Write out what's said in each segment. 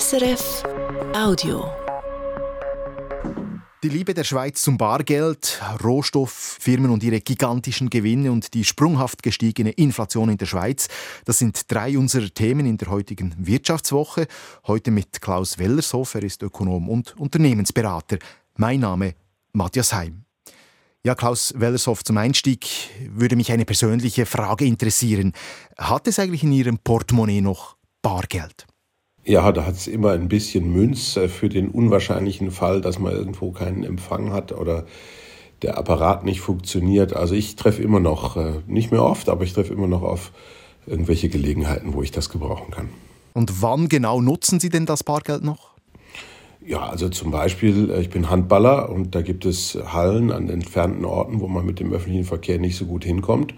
SRF Audio. Die Liebe der Schweiz zum Bargeld, Rohstofffirmen und ihre gigantischen Gewinne und die sprunghaft gestiegene Inflation in der Schweiz, das sind drei unserer Themen in der heutigen Wirtschaftswoche. Heute mit Klaus Wellershoff, er ist Ökonom und Unternehmensberater. Mein Name Matthias Heim. Ja, Klaus Wellershoff, zum Einstieg würde mich eine persönliche Frage interessieren. Hat es eigentlich in Ihrem Portemonnaie noch Bargeld? Ja, da hat es immer ein bisschen Münz äh, für den unwahrscheinlichen Fall, dass man irgendwo keinen Empfang hat oder der Apparat nicht funktioniert. Also ich treffe immer noch, äh, nicht mehr oft, aber ich treffe immer noch auf irgendwelche Gelegenheiten, wo ich das gebrauchen kann. Und wann genau nutzen Sie denn das Bargeld noch? Ja, also zum Beispiel, äh, ich bin Handballer und da gibt es Hallen an entfernten Orten, wo man mit dem öffentlichen Verkehr nicht so gut hinkommt.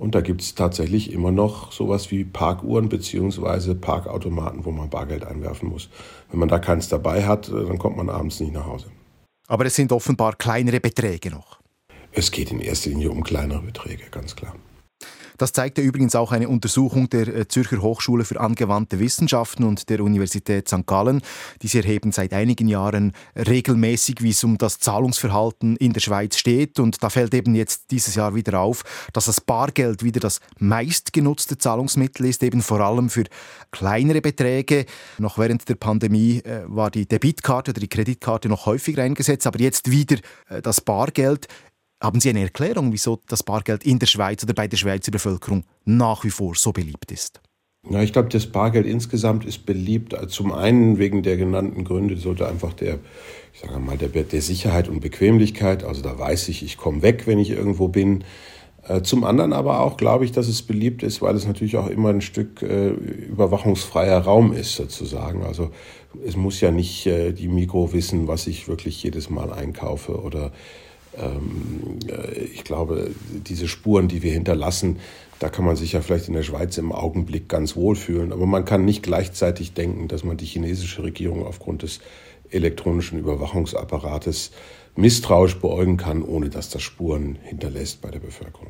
Und da gibt es tatsächlich immer noch sowas wie Parkuhren bzw. Parkautomaten, wo man Bargeld einwerfen muss. Wenn man da keins dabei hat, äh, dann kommt man abends nicht nach Hause. Aber es sind offenbar kleinere Beträge noch. Es geht in erster Linie um kleinere Beträge, ganz klar. Das zeigte übrigens auch eine Untersuchung der äh, Zürcher Hochschule für angewandte Wissenschaften und der Universität St. Gallen. Diese erheben seit einigen Jahren regelmäßig, wie es um das Zahlungsverhalten in der Schweiz steht. Und da fällt eben jetzt dieses Jahr wieder auf, dass das Bargeld wieder das meistgenutzte Zahlungsmittel ist, eben vor allem für kleinere Beträge. Noch während der Pandemie äh, war die Debitkarte oder die Kreditkarte noch häufiger eingesetzt, aber jetzt wieder äh, das Bargeld. Haben Sie eine Erklärung, wieso das Bargeld in der Schweiz oder bei der Schweizer Bevölkerung nach wie vor so beliebt ist? Ja, ich glaube, das Bargeld insgesamt ist beliebt. Zum einen wegen der genannten Gründe sollte einfach der, ich sage mal, der, der Sicherheit und Bequemlichkeit. Also da weiß ich, ich komme weg, wenn ich irgendwo bin. Äh, zum anderen aber auch glaube ich, dass es beliebt ist, weil es natürlich auch immer ein Stück äh, überwachungsfreier Raum ist, sozusagen. Also es muss ja nicht äh, die Mikro wissen, was ich wirklich jedes Mal einkaufe oder äh, ich glaube, diese Spuren, die wir hinterlassen, da kann man sich ja vielleicht in der Schweiz im Augenblick ganz wohl fühlen. Aber man kann nicht gleichzeitig denken, dass man die chinesische Regierung aufgrund des elektronischen Überwachungsapparates misstrauisch beäugen kann, ohne dass das Spuren hinterlässt bei der Bevölkerung.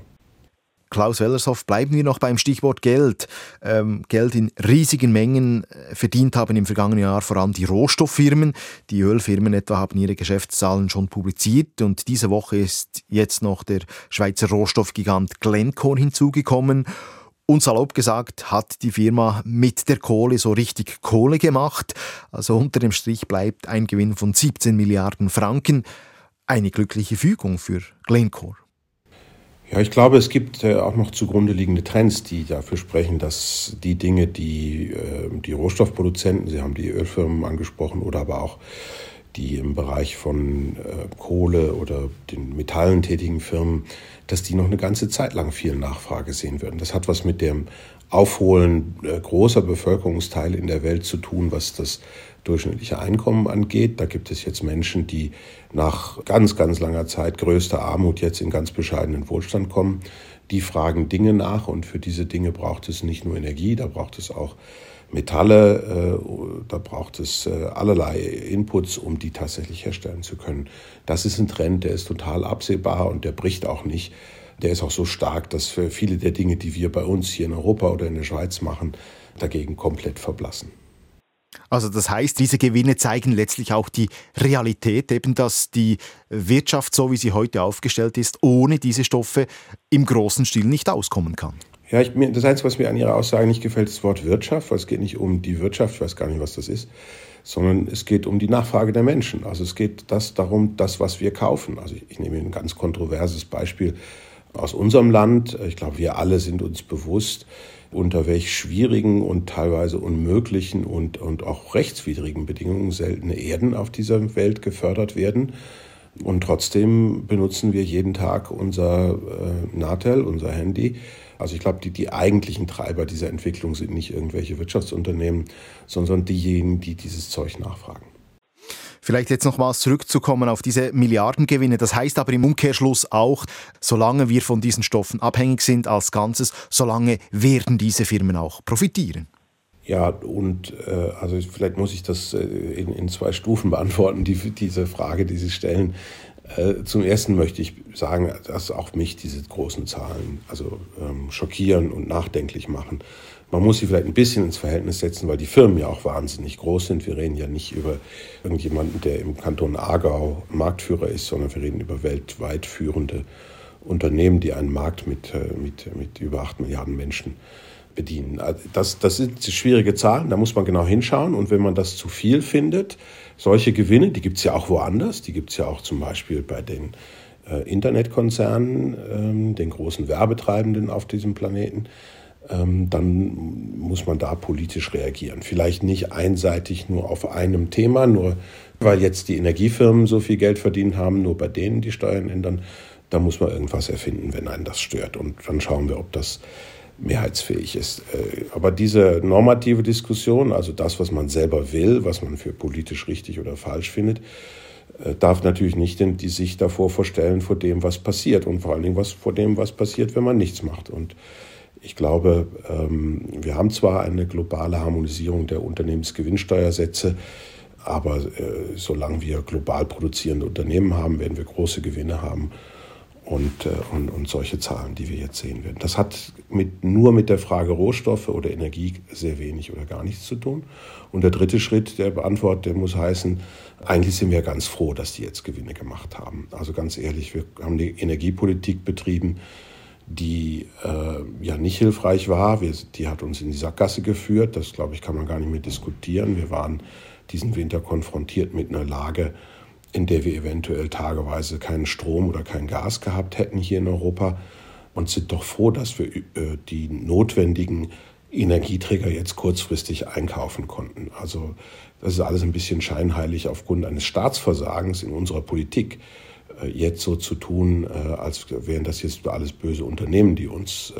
Klaus Wellershoff, bleiben wir noch beim Stichwort Geld. Ähm, Geld in riesigen Mengen äh, verdient haben im vergangenen Jahr vor allem die Rohstofffirmen. Die Ölfirmen etwa haben ihre Geschäftszahlen schon publiziert und diese Woche ist jetzt noch der Schweizer Rohstoffgigant Glencore hinzugekommen. Und salopp gesagt hat die Firma mit der Kohle so richtig Kohle gemacht. Also unter dem Strich bleibt ein Gewinn von 17 Milliarden Franken. Eine glückliche Fügung für Glencore. Ja, ich glaube, es gibt äh, auch noch zugrunde liegende Trends, die dafür sprechen, dass die Dinge, die äh, die Rohstoffproduzenten, Sie haben die Ölfirmen angesprochen oder aber auch die im Bereich von äh, Kohle oder den Metallen tätigen Firmen, dass die noch eine ganze Zeit lang viel Nachfrage sehen würden. Das hat was mit dem Aufholen großer Bevölkerungsteile in der Welt zu tun, was das durchschnittliche Einkommen angeht. Da gibt es jetzt Menschen, die nach ganz, ganz langer Zeit größter Armut jetzt in ganz bescheidenen Wohlstand kommen. Die fragen Dinge nach und für diese Dinge braucht es nicht nur Energie, da braucht es auch Metalle, äh, da braucht es äh, allerlei Inputs, um die tatsächlich herstellen zu können. Das ist ein Trend, der ist total absehbar und der bricht auch nicht. Der ist auch so stark, dass viele der Dinge, die wir bei uns hier in Europa oder in der Schweiz machen, dagegen komplett verblassen. Also das heißt, diese Gewinne zeigen letztlich auch die Realität, eben dass die Wirtschaft, so wie sie heute aufgestellt ist, ohne diese Stoffe im großen Stil nicht auskommen kann. Ja, ich, das Einzige, was mir an Ihrer Aussage nicht gefällt, ist das Wort Wirtschaft, weil es geht nicht um die Wirtschaft, ich weiß gar nicht, was das ist, sondern es geht um die Nachfrage der Menschen. Also es geht das darum, das, was wir kaufen. Also ich, ich nehme ein ganz kontroverses Beispiel aus unserem Land. Ich glaube, wir alle sind uns bewusst, unter welch schwierigen und teilweise unmöglichen und, und auch rechtswidrigen Bedingungen seltene Erden auf dieser Welt gefördert werden. Und trotzdem benutzen wir jeden Tag unser äh, Natel, unser Handy. Also ich glaube, die, die eigentlichen Treiber dieser Entwicklung sind nicht irgendwelche Wirtschaftsunternehmen, sondern diejenigen, die dieses Zeug nachfragen. Vielleicht jetzt nochmals zurückzukommen auf diese Milliardengewinne. Das heißt aber im Umkehrschluss auch, solange wir von diesen Stoffen abhängig sind als Ganzes, solange werden diese Firmen auch profitieren. Ja, und äh, also vielleicht muss ich das äh, in, in, zwei Stufen beantworten, die, diese Frage, die Sie stellen. Äh, zum ersten möchte ich sagen, dass auch mich diese großen Zahlen also ähm, schockieren und nachdenklich machen Man muss sie vielleicht ein bisschen ins Verhältnis setzen, weil die Firmen ja auch wahnsinnig groß sind. Wir reden ja nicht über irgendjemanden, der im Kanton Aargau Marktführer ist, sondern wir reden über weltweit führende Unternehmen, die einen Markt mit, äh, mit, mit über 8 Milliarden Menschen bedienen. Also das, das sind schwierige Zahlen, da muss man genau hinschauen. Und wenn man das zu viel findet, solche Gewinne, die gibt es ja auch woanders, die gibt es ja auch zum Beispiel bei den äh, Internetkonzernen, ähm, den großen Werbetreibenden auf diesem Planeten, ähm, dann muss man da politisch reagieren. Vielleicht nicht einseitig nur auf einem Thema, nur weil jetzt die Energiefirmen so viel Geld verdient haben, nur bei denen die Steuern ändern. Da muss man irgendwas erfinden, wenn einen das stört. Und dann schauen wir, ob das mehrheitsfähig ist. Äh, aber diese normative Diskussion, also das, was man selber will, was man für politisch richtig oder falsch findet, äh, darf natürlich nicht die sich davor verstellen vor dem, was passiert und vor allen Dingen was vor dem, was passiert, wenn man nichts macht. Und ich glaube, ähm, wir haben zwar eine globale Harmonisierung der Unternehmensgewinnsteuersätze, aber äh, solange wir global produzierende Unternehmen haben, werden wir große Gewinne haben und, äh, und, und solche Zahlen, die wir jetzt sehen werden. Das hat mit, nur mit der Frage Rohstoffe oder Energie sehr wenig oder gar nichts zu tun. Und der dritte Schritt der Beantwortung der muss heißen, eigentlich sind wir ganz froh, dass die jetzt Gewinne gemacht haben. Also ganz ehrlich, wir haben die Energiepolitik betrieben, die äh, ja nicht hilfreich war. Wir, die hat uns in die Sackgasse geführt. Das, glaube ich, kann man gar nicht mehr diskutieren. Wir waren diesen Winter konfrontiert mit einer Lage, in der wir eventuell tageweise keinen Strom oder kein Gas gehabt hätten hier in Europa und sind doch froh, dass wir äh, die notwendigen Energieträger jetzt kurzfristig einkaufen konnten. Also das ist alles ein bisschen scheinheilig aufgrund eines Staatsversagens in unserer Politik. Äh, jetzt so zu tun, äh, als wären das jetzt alles böse Unternehmen, die uns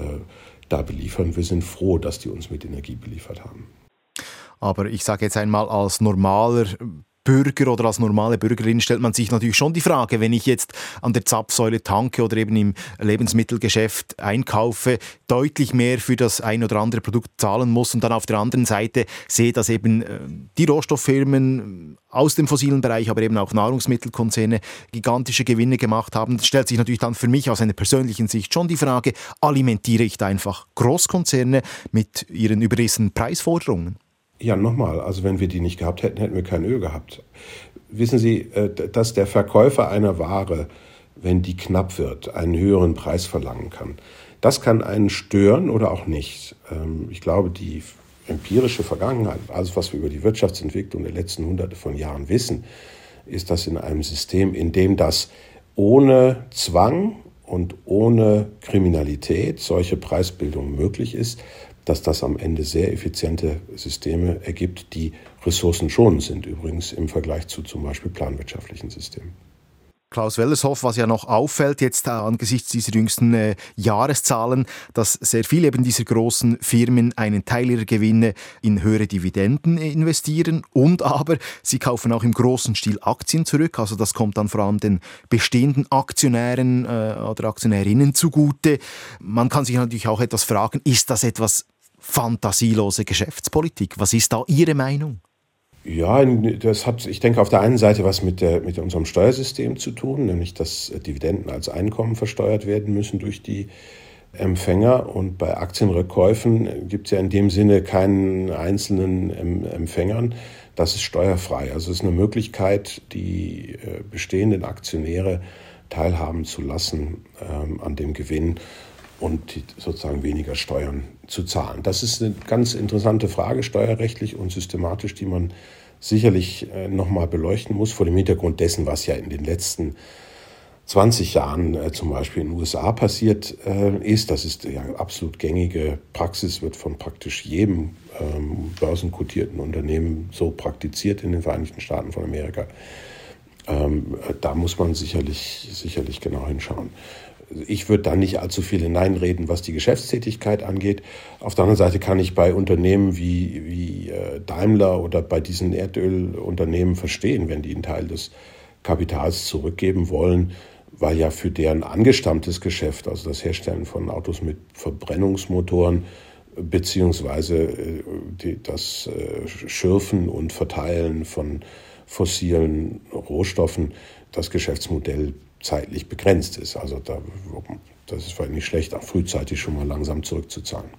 da beliefern. Wir sind froh, dass die uns mit Energie beliefert haben. Aber ich sage jetzt einmal als normaler Bürger oder als normale Bürgerin stellt man sich natürlich schon die Frage, wenn ich jetzt an der Zapfsäule tanke oder eben im Lebensmittelgeschäft einkaufe, deutlich mehr für das ein oder andere Produkt zahlen muss und dann auf der anderen Seite sehe, dass eben äh, die Rohstofffirmen aus dem fossilen Bereich, aber eben auch Nahrungsmittelkonzerne gigantische Gewinne gemacht haben, stellt sich natürlich dann für mich aus einer persönlichen Sicht schon die Frage, alimentiere ich da einfach Großkonzerne mit ihren überrissenen Preisforderungen? Ja, nochmal, also wenn wir die nicht gehabt hätten, hätten wir kein Öl gehabt. Wissen Sie, äh, dass der Verkäufer einer Ware, wenn die knapp wird, einen höheren Preis verlangen kann. Das kann einen stören oder auch nicht. Ähm, ich glaube, die empirische Vergangenheit, alles was wir über die Wirtschaftsentwicklung der letzten hunderte von Jahren wissen, ist, dass in einem System, in dem das ohne Zwang und ohne Kriminalität solche Preisbildung möglich ist, dass das am Ende sehr effiziente Systeme ergibt, die ressourcenschonend sind, übrigens im Vergleich zu zum Beispiel planwirtschaftlichen Systemen. Klaus Wellershoff, was ja noch auffällt jetzt äh, angesichts dieser jüngsten äh, Jahreszahlen, dass sehr viele eben dieser großen Firmen einen Teil ihrer Gewinne in höhere Dividenden investieren und aber sie kaufen auch im großen Stil Aktien zurück. Also das kommt dann vor allem den bestehenden Aktionären äh, oder Aktionärinnen zugute. Man kann sich natürlich auch etwas fragen, ist das etwas fantasielose Geschäftspolitik? Was ist da Ihre Meinung? Ja, das hat, ich denke, auf der einen Seite was mit, der, mit unserem Steuersystem zu tun, nämlich dass Dividenden als Einkommen versteuert werden müssen durch die Empfänger. Und bei Aktienrückkäufen gibt es ja in dem Sinne keinen einzelnen Empfängern. Das ist steuerfrei. Also es ist eine Möglichkeit, die äh, bestehenden Aktionäre teilhaben zu lassen ähm, an dem Gewinn und sozusagen weniger Steuern zu zahlen. Das ist eine ganz interessante Frage steuerrechtlich und systematisch, die man sicherlich äh, nochmal beleuchten muss, vor dem Hintergrund dessen, was ja in den letzten 20 Jahren äh, zum Beispiel in den USA passiert äh, ist. Das ist ja absolut gängige Praxis, wird von praktisch jedem ähm, börsenkotierten Unternehmen so praktiziert in den Vereinigten Staaten von Amerika. Ähm, da muss man sicherlich, sicherlich genau hinschauen ich würde da nicht allzu viel hineinreden, was die Geschäftstätigkeit angeht. Auf der anderen Seite kann ich bei Unternehmen wie, wie äh, Daimler oder bei diesen Erdölunternehmen verstehen, wenn die einen Teil des Kapitals zurückgeben wollen, weil ja für deren angestammtes Geschäft, also das Herstellen von Autos mit Verbrennungsmotoren, beziehungsweise äh, das äh, Schürfen und Verteilen von fossilen Rohstoffen, das Geschäftsmodell zeitlich begrenzt ist. Also da, das ist vielleicht nicht schlecht, auch frühzeitig schon mal langsam zurückzuzahlen.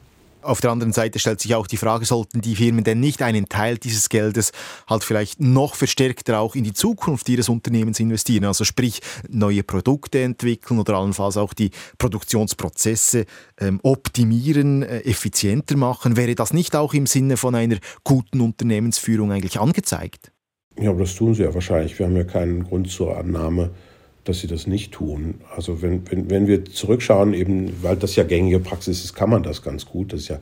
Auf der anderen Seite stellt sich auch die Frage, sollten die Firmen denn nicht einen Teil dieses Geldes halt vielleicht noch verstärkter auch in die Zukunft ihres Unternehmens investieren, also sprich neue Produkte entwickeln oder allenfalls auch die Produktionsprozesse ähm, optimieren, äh, effizienter machen? Wäre das nicht auch im Sinne von einer guten Unternehmensführung eigentlich angezeigt? Ja, aber das tun sie ja wahrscheinlich. Wir haben ja keinen Grund zur Annahme, dass sie das nicht tun. Also wenn, wenn, wenn wir zurückschauen, eben, weil das ja gängige Praxis ist, kann man das ganz gut. Das ja,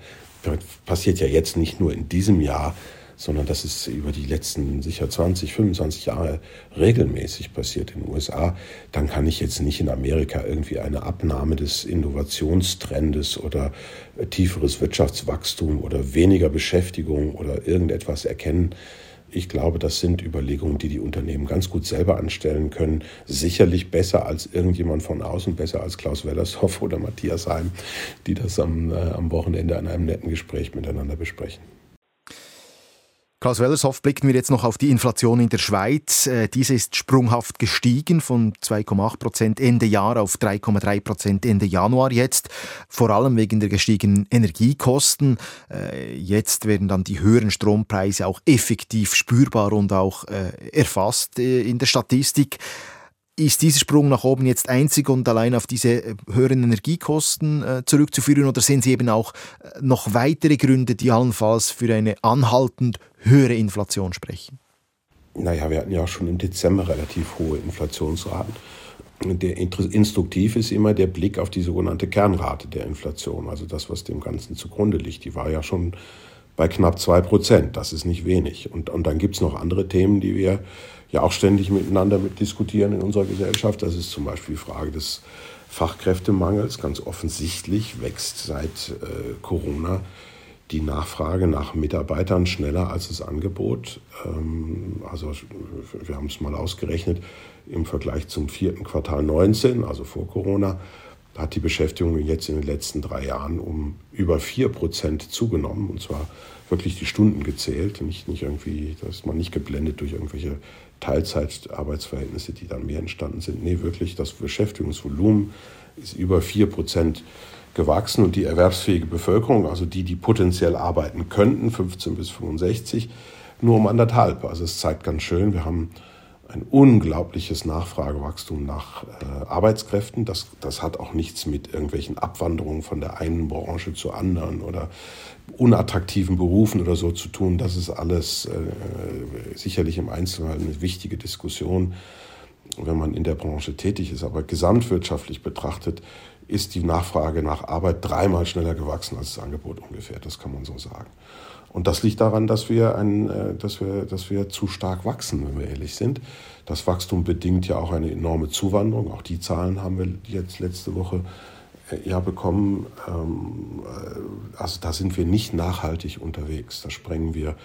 passiert ja jetzt nicht nur in diesem Jahr, sondern das ist über die letzten sicher 20, 25 Jahre regelmäßig passiert in den USA, dann kann ich jetzt nicht in Amerika irgendwie eine Abnahme des Innovationstrendes oder tieferes Wirtschaftswachstum oder weniger Beschäftigung oder irgendetwas erkennen. Ich glaube, das sind Überlegungen, die die Unternehmen ganz gut selber anstellen können. Sicherlich besser als irgendjemand von außen, besser als Klaus Wellershoff oder Matthias Heim, die das am, äh, am Wochenende an einem netten Gespräch miteinander besprechen. Klaus Wellershoff, blicken wir jetzt noch auf die Inflation in der Schweiz. Äh, diese ist sprunghaft gestiegen von 2,8 Prozent Ende Jahr auf 3,3 Prozent Ende Januar jetzt, vor allem wegen der gestiegenen Energiekosten. Äh, jetzt werden dann die höheren Strompreise auch effektiv spürbar und auch äh, erfasst in der Statistik. Ist dieser Sprung nach oben jetzt einzig und allein auf diese äh, höheren Energiekosten äh, zurückzuführen oder sehen Sie eben auch äh, noch weitere Gründe, die allenfalls für eine anhaltend höhere Inflation sprechen? Naja, wir hatten ja auch schon im Dezember relativ hohe Inflationsraten. Der instruktiv ist immer der Blick auf die sogenannte Kernrate der Inflation, also das, was dem Ganzen zugrunde liegt. Die war ja schon bei knapp zwei Prozent. Das ist nicht wenig. Und, und dann gibt es noch andere Themen, die wir ja auch ständig miteinander mit diskutieren in unserer Gesellschaft. Das ist zum Beispiel die Frage des Fachkräftemangels. Ganz offensichtlich wächst seit äh, Corona die Nachfrage nach Mitarbeitern schneller als das Angebot. Ähm, also wir haben es mal ausgerechnet, im Vergleich zum vierten Quartal 19, also vor Corona, hat die Beschäftigung jetzt in den letzten drei Jahren um über vier Prozent zugenommen. Und zwar wirklich die Stunden gezählt, nicht, nicht irgendwie, da ist man nicht geblendet durch irgendwelche Teilzeitarbeitsverhältnisse, die dann mehr entstanden sind. Nee, wirklich, das Beschäftigungsvolumen ist über 4 Prozent gewachsen und die erwerbsfähige Bevölkerung, also die, die potenziell arbeiten könnten, 15 bis 65, nur um anderthalb. Also es zeigt ganz schön, wir haben ein unglaubliches Nachfragewachstum nach äh, Arbeitskräften. Das, das hat auch nichts mit irgendwelchen Abwanderungen von der einen Branche zur anderen oder unattraktiven Berufen oder so zu tun. Das ist alles äh, sicherlich im Einzelfall eine wichtige Diskussion, wenn man in der Branche tätig ist. Aber gesamtwirtschaftlich betrachtet ist die Nachfrage nach Arbeit dreimal schneller gewachsen als das Angebot ungefähr. Das kann man so sagen. Und das liegt daran, dass wir, ein, äh, dass, wir, dass wir zu stark wachsen, wenn wir ehrlich sind. Das Wachstum bedingt ja auch eine enorme Zuwanderung. Auch die Zahlen haben wir jetzt letzte Woche äh, ja bekommen. Ähm, äh, also da sind wir nicht nachhaltig unterwegs. Da sprengen wir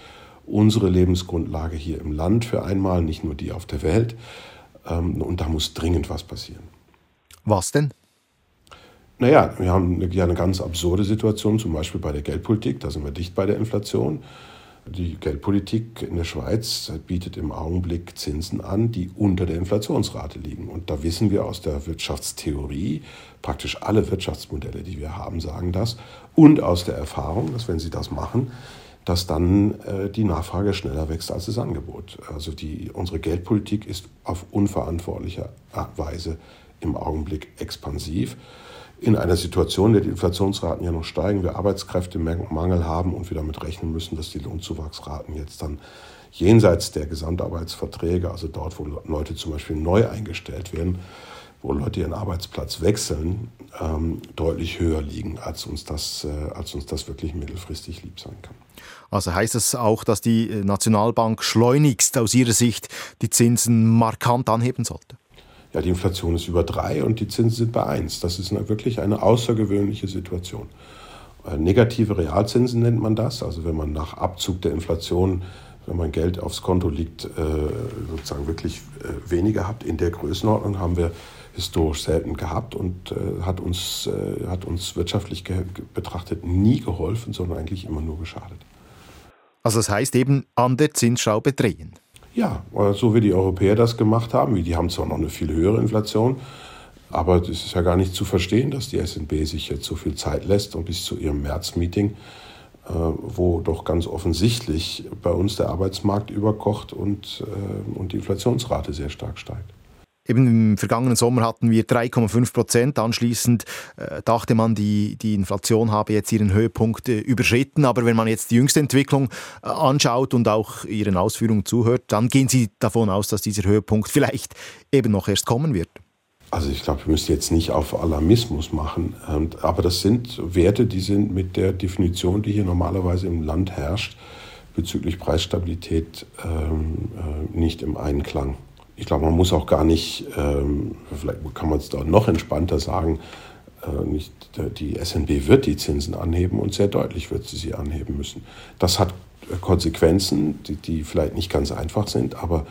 unsere Lebensgrundlage hier im Land für einmal, nicht nur die auf der Welt. Ähm, und da muss dringend was passieren. Was denn? Naja, wir haben ja eine ganz absurde Situation, zum Beispiel bei der Geldpolitik, da sind wir dicht bei der Inflation. Die Geldpolitik in der Schweiz bietet im Augenblick Zinsen an, die unter der Inflationsrate liegen. Und da wissen wir aus der Wirtschaftstheorie, praktisch alle Wirtschaftsmodelle, die wir haben, sagen das. Und aus der Erfahrung, dass wenn sie das machen, dass dann äh, die Nachfrage schneller wächst als das Angebot. Also die, unsere Geldpolitik ist auf unverantwortliche Weise im Augenblick expansiv in einer Situation, in der die Inflationsraten ja noch steigen, wir Arbeitskräftemangel haben und wir damit rechnen müssen, dass die Lohnzuwachsraten jetzt dann jenseits der Gesamtarbeitsverträge, also dort, wo Leute zum Beispiel neu eingestellt werden, wo Leute ihren Arbeitsplatz wechseln, ähm, deutlich höher liegen, als uns, das, äh, als uns das wirklich mittelfristig lieb sein kann. Also heißt das auch, dass die äh, Nationalbank schleunigst aus Ihrer Sicht die Zinsen markant anheben sollte? Ja, die Inflation ist über drei und die Zinsen sind bei eins. Das ist eine, wirklich eine außergewöhnliche Situation. Äh, negative Realzinsen nennt man das. Also wenn man nach Abzug der Inflation, wenn man Geld aufs Konto liegt, äh, sozusagen wirklich äh, weniger hat. In der Größenordnung haben wir historisch selten gehabt und hat, uns, hat uns wirtschaftlich betrachtet nie geholfen, sondern eigentlich immer nur geschadet. Also das heißt eben an der Zinsschraube drehen. Ja, so wie die Europäer das gemacht haben, die haben zwar noch eine viel höhere Inflation, Aber es ist ja gar nicht zu verstehen, dass die SNB sich jetzt so viel Zeit lässt und bis zu ihrem März-Meeting, äh, wo doch ganz offensichtlich bei uns der Arbeitsmarkt überkocht und, äh, und die Inflationsrate sehr stark steigt. Eben im vergangenen Sommer hatten wir 3,5 Prozent. Anschließend äh, dachte man, die, die Inflation habe jetzt ihren Höhepunkt äh, überschritten. Aber wenn man jetzt die jüngste Entwicklung äh, anschaut und auch Ihren Ausführungen zuhört, dann gehen Sie davon aus, dass dieser Höhepunkt vielleicht eben noch erst kommen wird. Also ich glaube, wir müssen jetzt nicht auf Alarmismus machen. Aber das sind Werte, die sind mit der Definition, die hier normalerweise im Land herrscht, bezüglich Preisstabilität ähm, äh, nicht im Einklang ich glaube, man muss auch gar nicht, ähm, vielleicht kann man es da noch entspannter sagen, äh, nicht, die SNB wird die Zinsen anheben und sehr deutlich wird sie sie anheben müssen. Das hat Konsequenzen, die, die vielleicht nicht ganz einfach sind, aber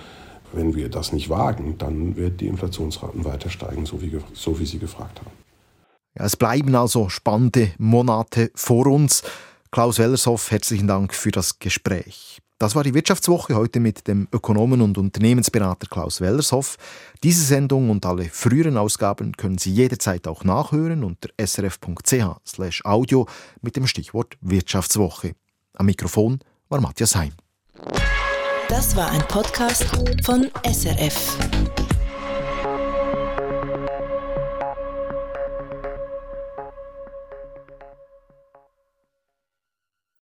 wenn wir das nicht wagen, dann wird die Inflationsraten weiter steigen, so wie, so wie Sie gefragt haben. Es bleiben also spannende Monate vor uns. Klaus Wellershoff, herzlichen Dank für das Gespräch. Das war die Wirtschaftswoche heute mit dem Ökonomen und Unternehmensberater Klaus Wellershoff. Diese Sendung und alle früheren Ausgaben können Sie jederzeit auch nachhören unter srf.ch/audio mit dem Stichwort Wirtschaftswoche. Am Mikrofon war Matthias Heim. Das war ein Podcast von SRF.